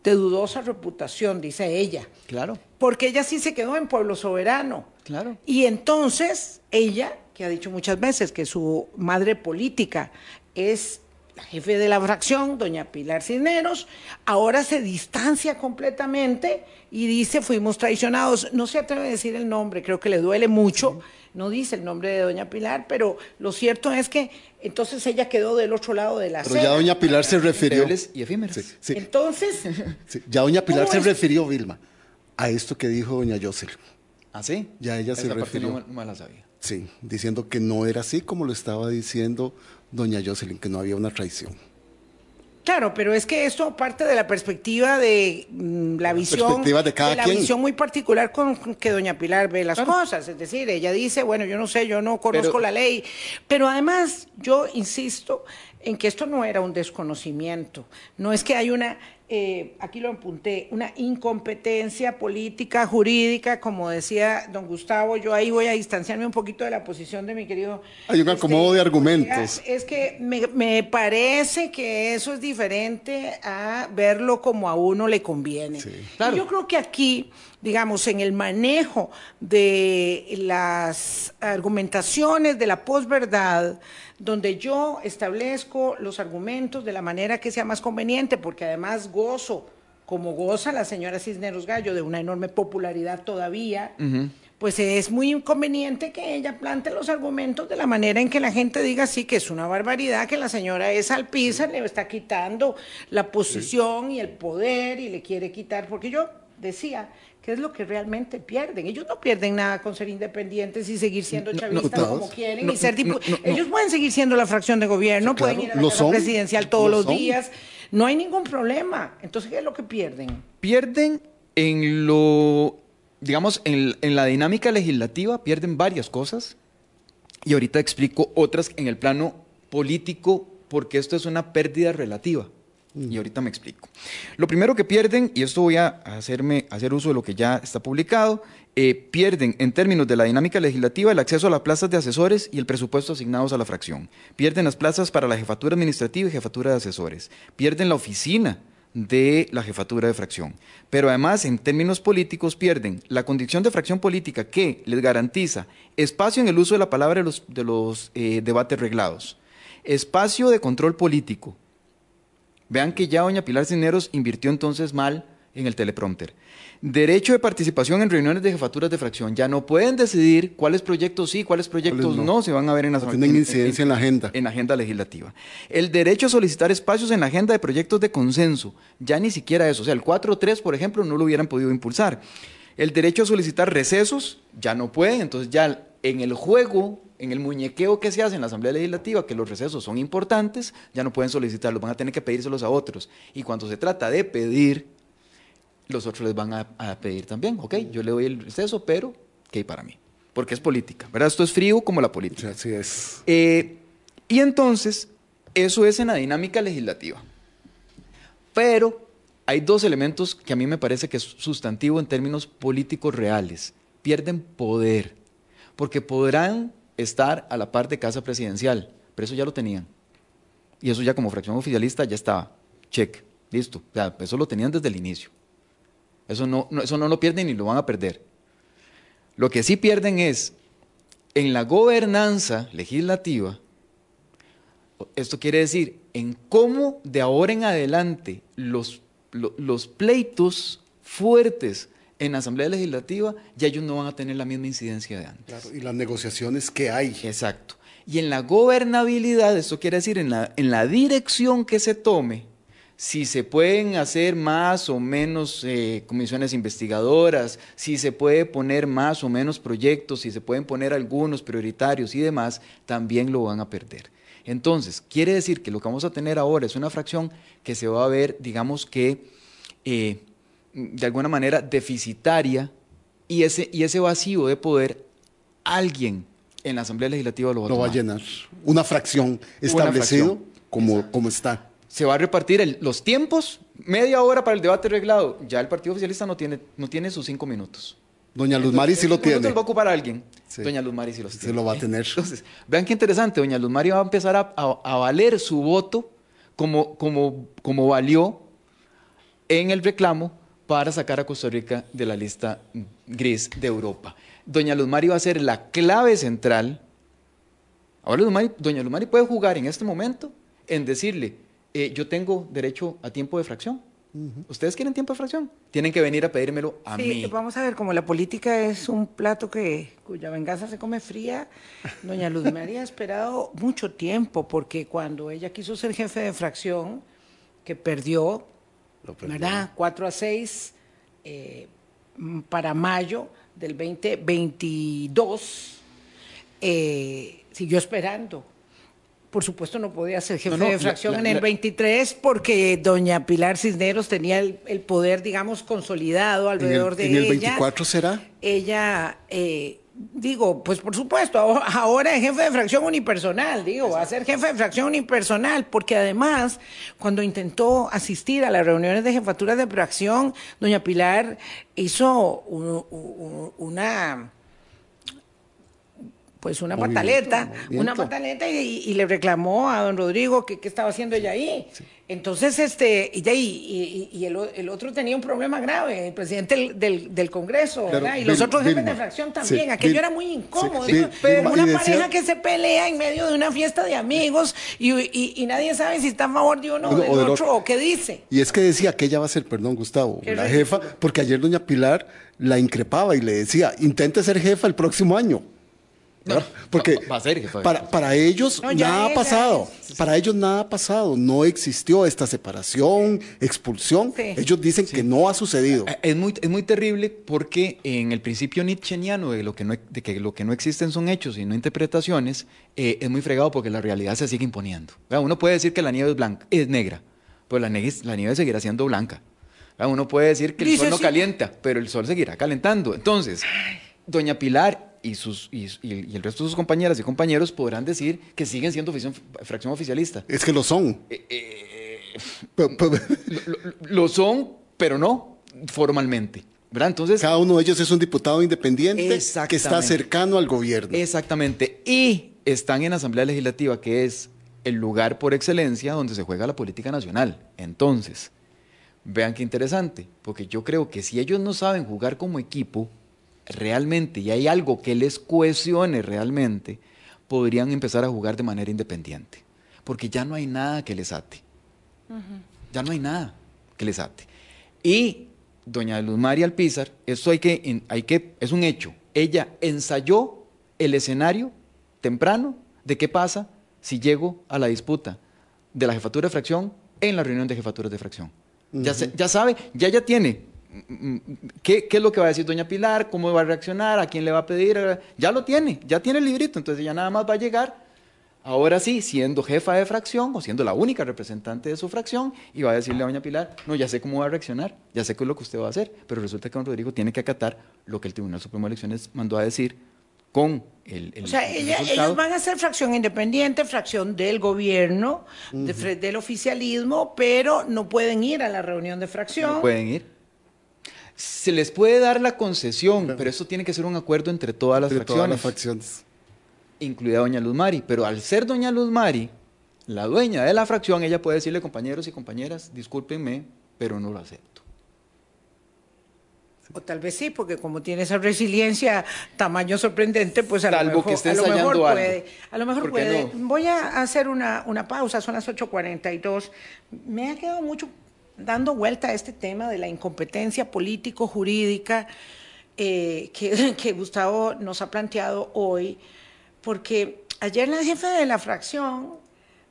S2: de dudosa reputación, dice ella.
S4: Claro.
S2: Porque ella sí se quedó en pueblo soberano.
S4: Claro.
S2: Y entonces ella, que ha dicho muchas veces que su madre política es la jefe de la fracción, doña Pilar Cisneros, ahora se distancia completamente y dice fuimos traicionados. No se atreve a decir el nombre, creo que le duele mucho. No dice el nombre de doña Pilar, pero lo cierto es que entonces ella quedó del otro lado de la
S3: Pero ya doña Pilar se refirió.
S4: Y efímeros.
S2: Entonces.
S3: ya doña Pilar se refirió, Vilma, a esto que dijo doña Jocelyn.
S4: ¿Ah, sí?
S3: Ya ella se refirió. Sí, diciendo que no era así como lo estaba diciendo doña Jocelyn, que no había una traición.
S2: Claro, pero es que esto parte de la perspectiva de mm, la, visión
S3: de, cada
S2: la visión muy particular con que doña Pilar ve las cosas, es decir, ella dice, bueno, yo no sé, yo no conozco la ley, pero además yo insisto en que esto no era un desconocimiento, no es que hay una eh, aquí lo apunté, una incompetencia política, jurídica, como decía don Gustavo, yo ahí voy a distanciarme un poquito de la posición de mi querido...
S3: Hay un acomodo de este, argumentos.
S2: Es que me, parece que eso es diferente a verlo como a uno le conviene. Yo creo que aquí digamos, en el manejo de las argumentaciones de la posverdad, donde yo establezco los argumentos de la manera que sea más conveniente, porque además gozo, como goza la señora Cisneros Gallo, de una enorme popularidad todavía, pues es muy inconveniente que ella plante los argumentos de la manera en que la gente diga sí, que es una barbaridad, que la señora es alpiza, le está quitando la posición y el poder y le quiere quitar, porque yo decía ¿Qué es lo que realmente pierden? Ellos no pierden nada con ser independientes y seguir siendo chavistas como quieren y ser diputados. Ellos pueden seguir siendo la fracción de gobierno, pueden ir a la presidencial todos los días. No hay ningún problema. Entonces, ¿qué es lo que pierden?
S4: Pierden en lo, digamos, en, en la dinámica legislativa, pierden varias cosas. Y ahorita explico otras en el plano político, porque esto es una pérdida relativa. Y ahorita me explico. Lo primero que pierden, y esto voy a hacerme, hacer uso de lo que ya está publicado, eh, pierden en términos de la dinámica legislativa el acceso a las plazas de asesores y el presupuesto asignados a la fracción. Pierden las plazas para la jefatura administrativa y jefatura de asesores. Pierden la oficina de la jefatura de fracción. Pero además, en términos políticos, pierden la condición de fracción política que les garantiza espacio en el uso de la palabra de los, eh, debates reglados, espacio de control político, Vean que ya doña Pilar Cineros invirtió entonces mal en el teleprompter. Derecho de participación en reuniones de jefaturas de fracción. Ya no pueden decidir cuáles proyectos sí, cuáles proyectos no? se van a ver en la
S3: Tienen incidencia en, la agenda.
S4: En la agenda legislativa. El derecho a solicitar espacios en la agenda de proyectos de consenso. Ya ni siquiera eso. O sea, el 4.3, por ejemplo, no lo hubieran podido impulsar. El derecho a solicitar recesos. Ya no pueden. Entonces ya en el juego en el muñequeo que se hace en la Asamblea Legislativa, que los recesos son importantes, ya no pueden solicitarlos, van a tener que pedírselos a otros. Y cuando se trata de pedir, los otros les van a, pedir también, ok, yo le doy el receso, pero que hay para mí, porque es política, ¿verdad? Esto es frío como la política.
S3: Así es.
S4: Eh, y entonces, eso es en la dinámica legislativa. Pero hay dos elementos que a mí me parece que es sustantivo en términos políticos reales. Pierden poder, porque podrán estar a la par de casa presidencial, pero eso ya lo tenían. Y eso ya como fracción oficialista ya estaba. Check, listo. eso lo tenían desde el inicio. Eso no, eso no lo pierden ni lo van a perder. Lo que sí pierden es en la gobernanza legislativa, esto quiere decir en cómo de ahora en adelante los, los pleitos fuertes en la Asamblea Legislativa, ya ellos no van a tener la misma incidencia de antes.
S3: Claro, y las negociaciones que hay.
S4: Exacto. Y en la gobernabilidad, esto quiere decir en la, en la dirección que se tome, si se pueden hacer más o menos eh, comisiones investigadoras, si se puede poner más o menos proyectos, si se pueden poner algunos prioritarios y demás, también lo van a perder. Entonces, quiere decir que lo que vamos a tener ahora es una fracción que se va a ver, digamos que, eh, de alguna manera deficitaria y ese, y ese vacío de poder, alguien en la Asamblea Legislativa lo va,
S3: lo va a llenar. Una fracción establecido Como, como está.
S4: Se va a repartir los tiempos, media hora para el debate reglado. Ya el Partido Oficialista no tiene, no tiene sus cinco minutos.
S3: Doña Luz Mari sí lo tiene.
S4: lo va a ocupar alguien. Doña Luz Mari sí los tiene.
S3: Se lo va a tener.
S4: Entonces, vean qué interesante. Doña Luz Mari va a empezar a, a, valer su voto como, como, como valió en el reclamo para sacar a Costa Rica de la lista gris de Europa. Doña Luz Mari va a ser la clave central. Ahora Doña Luz Mari puede jugar en este momento en decirle, eh, yo tengo derecho a tiempo de fracción. ¿Ustedes quieren tiempo de fracción? Tienen que venir a pedírmelo a
S2: sí,
S4: mí.
S2: Vamos a ver, como la política es un plato que cuya venganza se come fría, doña Luz María ha esperado mucho tiempo, porque cuando ella quiso ser jefe de fracción, que perdió, ¿verdad? 4 a 6 eh, para mayo del 2022, eh, siguió esperando por supuesto no podía ser jefe de fracción en el 23 porque doña Pilar Cisneros tenía el, poder, digamos, consolidado alrededor de ella.
S3: ¿En el 24 será?
S2: Ella, eh, digo, pues por supuesto, ahora es jefe de fracción unipersonal, digo, va a ser jefe de fracción unipersonal, porque además, cuando intentó asistir a las reuniones de jefaturas de fracción, doña Pilar hizo una pues una pataleta, una pataleta y, le reclamó a don Rodrigo que qué estaba haciendo ella ahí. Entonces, este, y, y, y el, el, otro tenía un problema grave, el presidente del, del, Congreso, ¿verdad? Y los otros jefes de fracción también. Aquello era muy incómodo. una pareja que se pelea en medio de una fiesta de amigos y, nadie sabe si está a favor de uno o del, otro o qué dice.
S3: Y es que decía que ella va a ser, perdón, Gustavo, la jefa, porque ayer doña Pilar la increpaba y le decía, intente ser jefa el próximo año. Porque para, ellos nada ha pasado. Para ellos nada ha pasado. No existió esta separación, expulsión. Ellos dicen que no ha sucedido.
S4: Eh, es muy, es muy terrible porque en el principio nietzscheano de, lo que no, de que lo que no existen son hechos y no interpretaciones, eh, es muy fregado porque la realidad se sigue imponiendo. Uno puede decir que la nieve es blanca, es negra, pero la, nieve, la nieve seguirá siendo blanca. Uno puede decir que el sol no calienta, pero el sol seguirá calentando. Entonces, doña Pilar y, sus, y, el resto de sus compañeras y compañeros podrán decir que siguen siendo fracción oficialista.
S3: Es que lo son.
S4: Eh, eh, lo, son, pero no formalmente. ¿verdad? Entonces,
S3: Cada uno de ellos es un diputado independiente que está cercano al gobierno.
S4: Exactamente. Y están en la Asamblea Legislativa, que es el lugar por excelencia donde se juega la política nacional. Entonces, vean qué interesante, porque yo creo que si ellos no saben jugar como equipo, realmente y hay algo que les cohesione realmente, podrían empezar a jugar de manera independiente. Porque ya no hay nada que les ate. Ya no hay nada que les ate. Y doña Luz María Alpizar, esto hay que, hay que, es un hecho. Ella ensayó el escenario temprano de qué pasa si llego a la disputa de la jefatura de fracción en la reunión de jefaturas de fracción. ya, ya sabe, ya ya tiene ¿Qué, es lo que va a decir doña Pilar? ¿Cómo va a reaccionar? ¿A quién le va a pedir? Ya lo tiene, ya tiene el librito, entonces ya nada más va a llegar, ahora sí, siendo jefa de fracción o siendo la única representante de su fracción, y va a decirle a doña Pilar, no, ya sé cómo va a reaccionar, ya sé qué es lo que usted va a hacer, pero resulta que don Rodrigo tiene que acatar lo que el Tribunal Supremo de Elecciones mandó a decir con el,
S2: o sea, ellos van a ser fracción independiente, fracción del gobierno, del oficialismo, pero no pueden ir a la reunión de fracción.
S4: No pueden ir se les puede dar la concesión, pero eso tiene que ser un acuerdo entre todas las fracciones. Todas las
S3: fracciones.
S4: Incluida doña Luz Mari. Pero al ser doña Luz Mari la dueña de la fracción, ella puede decirle, compañeros y compañeras, discúlpenme, pero no lo acepto.
S2: O tal vez sí, porque como tiene esa resiliencia, tamaño sorprendente, pues a lo mejor,
S4: que esté
S2: a lo mejor puede. A lo mejor puede.
S4: No?
S2: Voy a hacer una, una pausa, son las 8.42. Me ha quedado mucho dando vuelta a este tema de la incompetencia político-jurídica eh, que, Gustavo nos ha planteado hoy, porque ayer la jefe de la fracción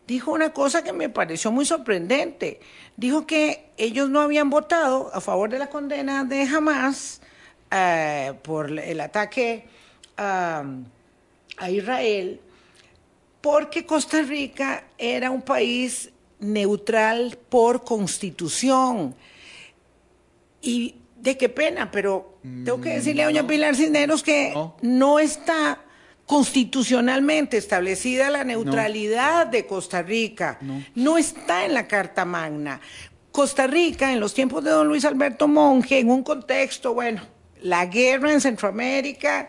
S2: dijo una cosa que me pareció muy sorprendente. Dijo que ellos no habían votado a favor de la condena de Hamas eh, por el ataque a, Israel, porque Costa Rica era un país neutral por constitución. Y de qué pena, pero tengo que mm, decirle a doña Pilar Cisneros que no está constitucionalmente establecida la neutralidad de Costa Rica. No. está en la Carta Magna. Costa Rica, en los tiempos de don Luis Alberto Monge, en un contexto, bueno, la guerra en Centroamérica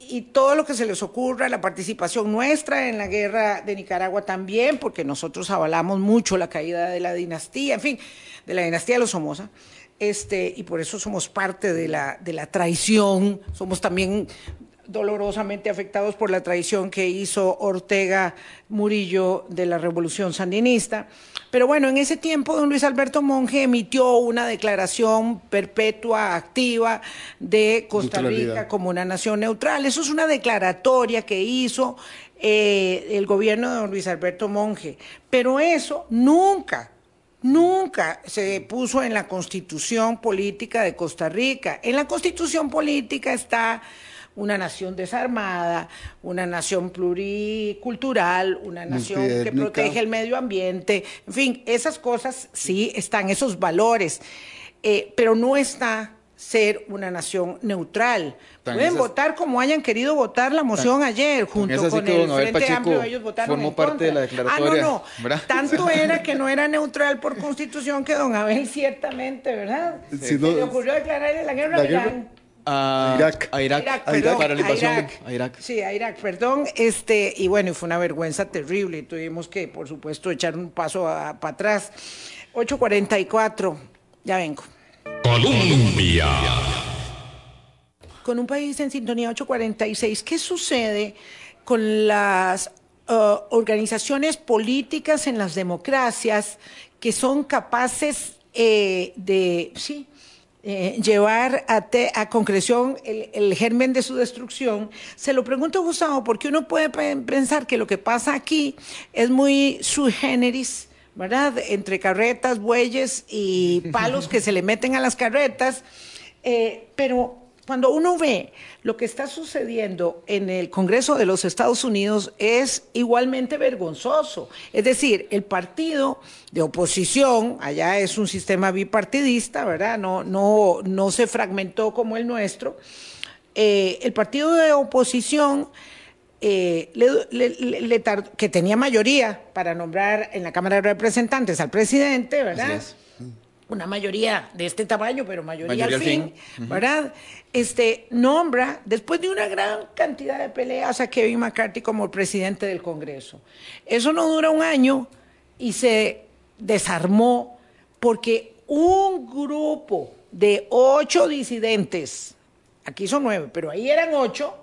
S2: y todo lo que se les ocurra, la participación nuestra en la guerra de Nicaragua también, porque nosotros avalamos mucho la caída de la dinastía, en fin, de la dinastía de los Somoza. Este, y por eso somos parte de la, de la traición, somos también dolorosamente afectados por la traición que hizo Ortega Murillo de la Revolución Sandinista. Pero bueno, en ese tiempo don Luis Alberto Monge emitió una declaración perpetua, activa, de Costa Rica como una nación neutral. Eso es una declaratoria que hizo eh, el gobierno de don Luis Alberto Monge. Pero eso nunca Nunca se puso en la constitución política de Costa Rica. En la constitución política está una nación desarmada, una nación pluricultural, una nación que protege el medio ambiente, en fin, esas cosas sí están, esos valores, eh, pero no está ser una nación neutral. Pueden votar como hayan querido votar la moción ayer, junto con el Frente Amplio, ellos votaron
S4: formó parte de la declaratoria.
S2: Ah, no, no. Tanto era que no era neutral por constitución que don Abel ciertamente, ¿verdad? Se le ocurrió declararle la guerra a Irán
S4: a Irak. A Irak, para la invasión a Irak.
S2: Sí, a Irak, perdón. Este, y bueno, fue una vergüenza terrible. Tuvimos que, por supuesto, echar un paso para atrás. 8.44, ya vengo.
S1: Colombia.
S2: Con un país en sintonía 846, ¿qué sucede con las uh, organizaciones políticas en las democracias que son capaces eh, de, sí, eh, llevar a, concreción el, germen de su destrucción, se lo pregunto Gustavo, porque uno puede pensar que lo que pasa aquí es muy sui generis, ¿verdad? Entre carretas, bueyes y palos que se le meten a las carretas, eh, pero cuando uno ve lo que está sucediendo en el Congreso de los Estados Unidos es igualmente vergonzoso. Es decir, el partido de oposición, allá es un sistema bipartidista, ¿verdad? No, no, no se fragmentó como el nuestro. Eh, el partido de oposición eh, que tenía mayoría para nombrar en la Cámara de Representantes al presidente, ¿verdad? Una mayoría de este tamaño, pero mayoría, al fin, ¿verdad? Este nombra, después de una gran cantidad de peleas, a Kevin McCarthy como presidente del Congreso. Eso no dura un año y se desarmó porque un grupo de ocho disidentes, aquí son nueve, pero ahí eran ocho,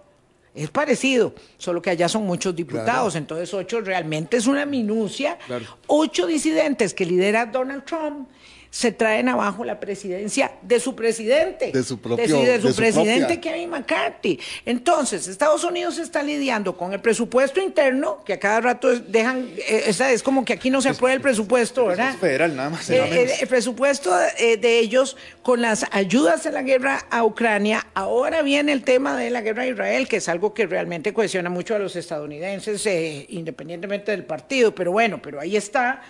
S2: es parecido, solo que allá son muchos diputados, entonces ocho realmente es una minucia. Ocho disidentes que lidera Donald Trump se traen abajo la presidencia de su presidente.
S3: De su propio.
S2: De, su, presidente Kevin McCarthy. Entonces, Estados Unidos está lidiando con el presupuesto interno, que a cada rato dejan, eh, es como que aquí no se aprueba el presupuesto, ¿verdad?
S4: Es federal, nada más.
S2: Eh, el, presupuesto eh, de ellos con las ayudas en la guerra a Ucrania. Ahora viene el tema de la guerra a Israel, que es algo que realmente cohesiona mucho a los estadounidenses, independientemente del partido. Pero bueno, pero ahí está.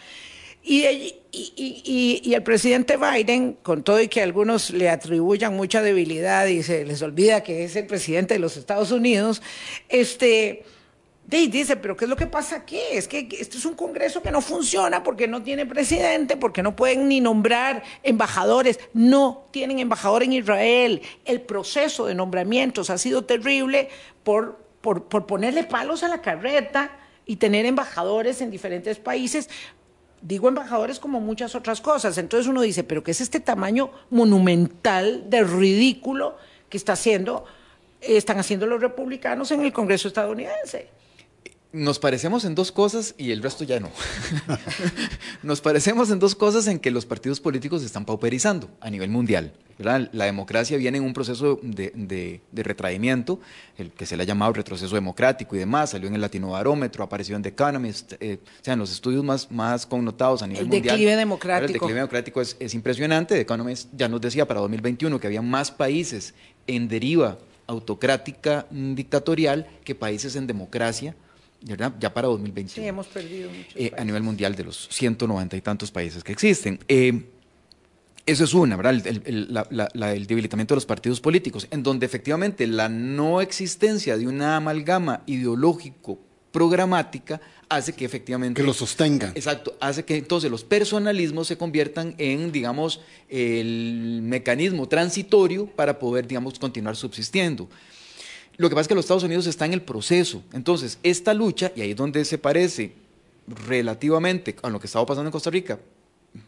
S2: Y, el presidente Biden, con todo y que algunos le atribuyan mucha debilidad y se les olvida que es el presidente de los Estados Unidos, este, dice, pero ¿qué es lo que pasa aquí? Es que este es un Congreso que no funciona porque no tiene presidente, porque no pueden ni nombrar embajadores, no tienen embajador en Israel. El proceso de nombramientos ha sido terrible por, por ponerle palos a la carreta y tener embajadores en diferentes países Digo embajadores como muchas otras cosas. Entonces uno dice, pero ¿qué es este tamaño monumental de ridículo que está haciendo, están haciendo los republicanos en el Congreso estadounidense?
S4: Nos parecemos en dos cosas y el resto ya no. Nos parecemos en dos cosas en que los partidos políticos se están pauperizando a nivel mundial. La democracia viene en un proceso de, retraimiento, el que se le ha llamado retroceso democrático y demás, salió en el Latino Barómetro, apareció en The Economist, eh, o sea, en los estudios más, más connotados a nivel mundial.
S2: El declive democrático.
S4: El declive democrático es, es impresionante. The Economist ya nos decía para 2021 que había más países en deriva autocrática mm, dictatorial que países en democracia ya para 2021.
S2: Sí, hemos perdido mucho.
S4: Eh, a nivel mundial de los 190 y tantos países que existen. Eh, eso es una, ¿verdad? El, debilitamiento de los partidos políticos, en donde efectivamente la no existencia de una amalgama ideológico programática hace que efectivamente...
S3: Que lo sostenga.
S4: Exacto, hace que entonces los personalismos se conviertan en, digamos, el mecanismo transitorio para poder, digamos, continuar subsistiendo. Lo que pasa es que los Estados Unidos está en el proceso. Entonces, esta lucha, y ahí es donde se parece relativamente a lo que estaba pasando en Costa Rica,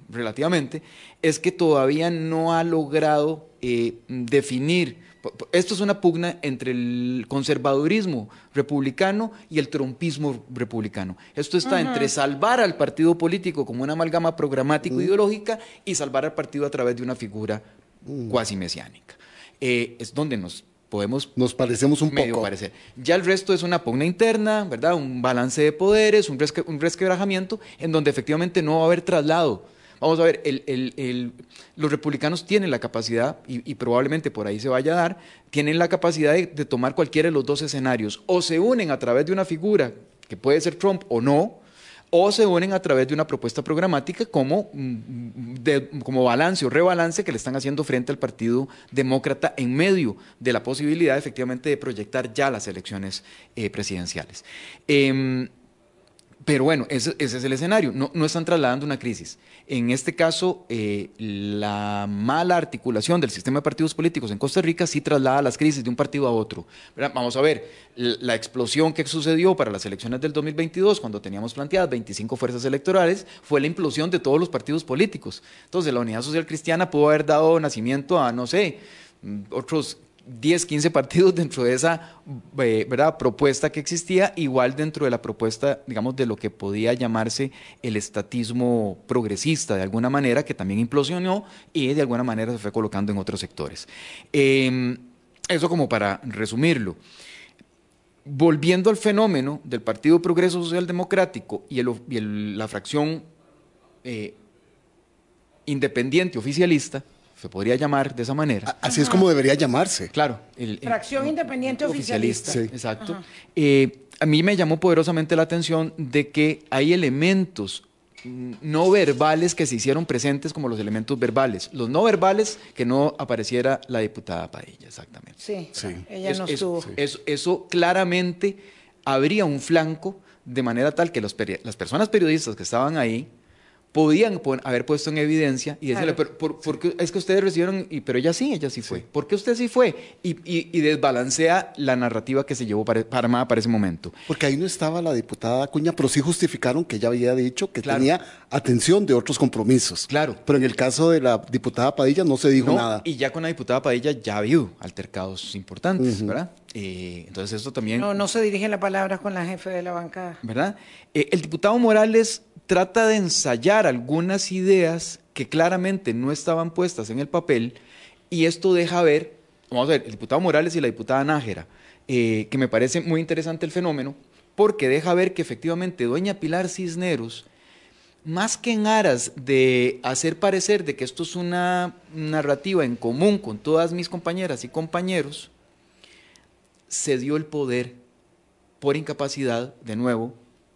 S4: relativamente, es que todavía no ha logrado eh, definir. Esto es una pugna entre el conservadurismo republicano y el trompismo republicano. Esto está entre salvar al partido político como una amalgama programático-ideológica y salvar al partido a través de una figura cuasi mesiánica. Eh, es donde nos podemos
S3: nos parecemos un poco
S4: parecer. Ya el resto es una pugna interna, ¿verdad? Un balance de poderes, un, un resquebrajamiento en donde efectivamente no va a haber traslado. Vamos a ver, los republicanos tienen la capacidad, y, probablemente por ahí se vaya a dar, tienen la capacidad de, de tomar cualquiera de los dos escenarios. O se unen a través de una figura, que puede ser Trump o no, o se unen a través de una propuesta programática como, mm, como balance o rebalance que le están haciendo frente al Partido Demócrata en medio de la posibilidad efectivamente de proyectar ya las elecciones eh, presidenciales. Em, pero bueno, ese, es el escenario. No, no, están trasladando una crisis. En este caso, eh, la mala articulación del sistema de partidos políticos en Costa Rica sí traslada las crisis de un partido a otro. Vamos a ver, la explosión que sucedió para las elecciones del 2022, cuando teníamos planteadas 25 fuerzas electorales, fue la implosión de todos los partidos políticos. Entonces, la Unidad Social Cristiana pudo haber dado nacimiento a, no sé, otros 10, 15 partidos dentro de esa eh, ¿verdad? propuesta que existía, igual dentro de la propuesta, digamos, de lo que podía llamarse el estatismo progresista, de alguna manera, que también implosionó y de alguna manera se fue colocando en otros sectores. Em, eso como para resumirlo. Volviendo al fenómeno del Partido Progreso Social Democrático y, la fracción eh, independiente oficialista, se podría llamar de esa manera.
S3: Así es como debería llamarse.
S4: Claro.
S2: Fracción independiente oficialista.
S4: Sí. Exacto. Eh, a mí me llamó poderosamente la atención de que hay elementos no verbales que se hicieron presentes como los elementos verbales. Los no verbales, que no apareciera la diputada Padilla, exactamente.
S2: Sí, sí. ella no estuvo.
S4: Eso, claramente habría un flanco de manera tal que las personas periodistas que estaban ahí podían haber puesto en evidencia y decirle, pero por, qué es que ustedes recibieron, y, pero ella sí, ella sí fue. ¿Por qué usted sí fue? Y, y, desbalancea la narrativa que se llevó para, Armada para ese momento.
S3: Porque ahí no estaba la diputada Acuña, pero sí justificaron que ella había dicho que tenía atención de otros compromisos.
S4: Claro.
S3: Pero en el caso de la diputada Padilla no se dijo nada.
S4: Y ya con la diputada Padilla ya ha habido altercados importantes, ¿verdad? Eh, entonces esto también...
S2: No, no se dirigen las palabras con la jefe de la bancada.
S4: ¿Verdad? Eh, el diputado Morales trata de ensayar algunas ideas que claramente no estaban puestas en el papel y esto deja ver, vamos a ver, el diputado Morales y la diputada Nájera, eh, que me parece muy interesante el fenómeno, porque deja ver que efectivamente doña Pilar Cisneros, más que en aras de hacer parecer de que esto es una narrativa en común con todas mis compañeras y compañeros, se dio el poder por incapacidad, de nuevo,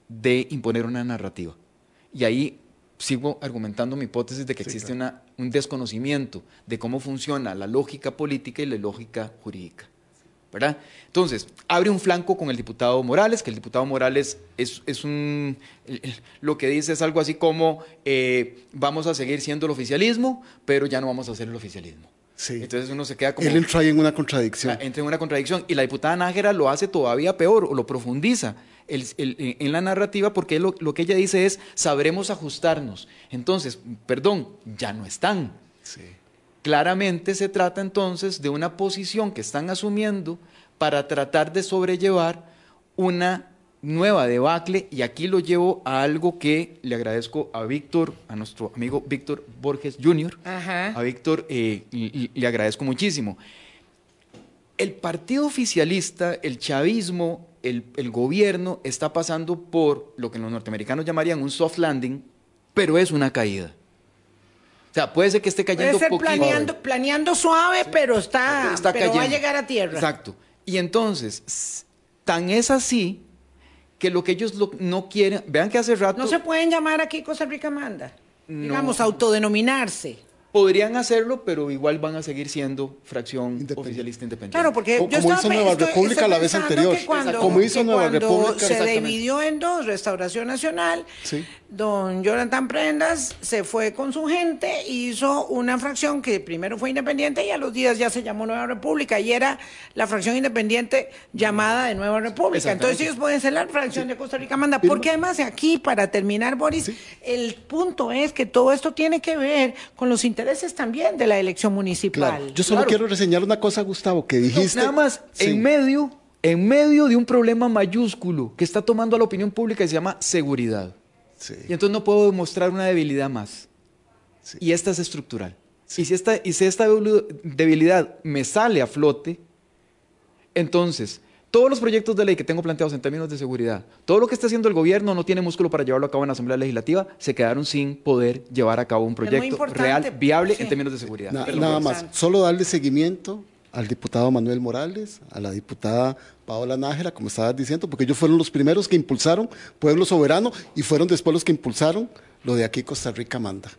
S4: de imponer una narrativa. Y ahí sigo argumentando mi hipótesis de que existe un desconocimiento de cómo funciona la lógica política y la lógica jurídica. ¿verdad? Entonces, abre un flanco con el diputado Morales, que el diputado Morales es, un, lo que dice es algo así como, eh, vamos a seguir siendo el oficialismo, pero ya no vamos a hacer el oficialismo.
S3: Sí.
S4: Entonces uno se queda como...
S3: Él entra en una contradicción.
S4: Entra en una contradicción. Y la diputada Nájera lo hace todavía peor o lo profundiza en la narrativa porque lo, lo, que ella dice es, sabremos ajustarnos. Entonces, perdón, ya no están. Claramente se trata entonces de una posición que están asumiendo para tratar de sobrellevar una nueva debacle y aquí lo llevo a algo que le agradezco a Víctor, a nuestro amigo Víctor Borges Jr. A Víctor eh, le agradezco muchísimo. El partido oficialista, el chavismo, el, gobierno está pasando por lo que los norteamericanos llamarían un soft landing, pero es una caída. O sea, puede ser que esté cayendo
S2: puede ser planeando, planeando suave, pero está, pero va a llegar a tierra.
S4: Exacto. Y entonces, tan es así que lo que ellos no quieren, vean que hace rato...
S2: No se pueden llamar aquí Costa Rica Manda, digamos, autodenominarse
S4: podrían hacerlo, pero igual van a seguir siendo fracción oficialista independiente.
S2: Claro, porque
S3: como, hizo Nueva República la vez anterior.
S2: como hizo Nueva República. Se dividió en dos, Restauración Nacional. Don Jonathan Prendas se fue con su gente, hizo una fracción que primero fue independiente y a los días ya se llamó Nueva República y era la fracción independiente llamada de Nueva República. Entonces ellos pueden ser la fracción de Costa Rica Manda. Porque además aquí, para terminar, Boris, el punto es que todo esto tiene que ver con los intereses intereses también de la elección municipal.
S3: Yo solo quiero reseñar una cosa, Gustavo, que dijiste.
S4: nada más, en medio, en medio de un problema mayúsculo que está tomando a la opinión pública y se llama seguridad. Y entonces no puedo demostrar una debilidad más. Y esta es estructural. Y, si esta, y si esta debilidad me sale a flote, entonces todos los proyectos de ley que tengo planteados en términos de seguridad, todo lo que está haciendo el gobierno no tiene músculo para llevarlo a cabo en la Asamblea Legislativa, se quedaron sin poder llevar a cabo un proyecto real, viable en términos de seguridad.
S3: nada más, solo darle seguimiento al diputado Manuel Morales, a la diputada Paola Nájera, como estabas diciendo, porque ellos fueron los primeros que impulsaron Pueblo Soberano y fueron después los que impulsaron lo de aquí Costa Rica Manda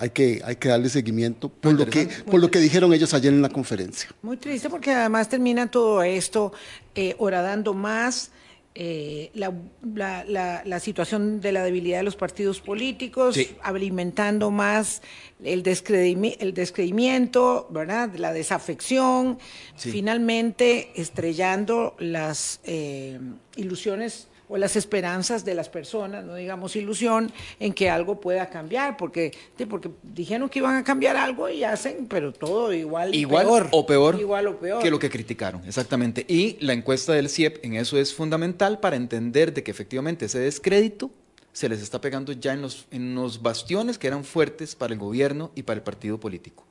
S3: hay que, hay que darle seguimiento por lo, que, por lo que dijeron ellos ayer en la conferencia.
S2: Muy triste porque además termina todo esto eh, horadando más eh, la, la, situación de la debilidad de los partidos políticos, alimentando más el, el descreimiento, ¿verdad? la desafección, finalmente estrellando las eh, ilusiones o las esperanzas de las personas, no digamos ilusión, en que algo pueda cambiar, porque, porque dijeron que iban a cambiar algo y hacen, pero todo igual,
S4: igual o peor
S2: igual o peor
S4: que lo que criticaron, exactamente. Y la encuesta del CIEP en eso es fundamental para entender de que efectivamente ese descrédito se les está pegando ya en los, en los bastiones que eran fuertes para el gobierno y para el partido político.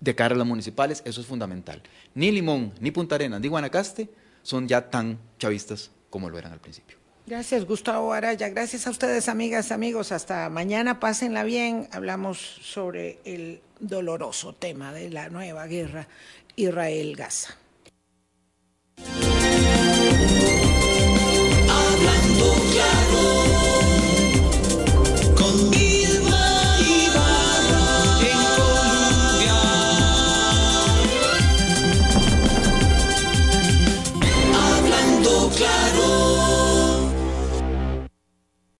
S4: De cara a las municipales, eso es fundamental. Ni Limón, ni Punta Arenas, ni Guanacaste son ya tan chavistas como lo eran al principio.
S2: Gracias, Gustavo Araya. Gracias a ustedes, amigas, amigos. Hasta mañana. Pásenla bien. Hablamos sobre el doloroso tema de la nueva guerra Israel-Gaza.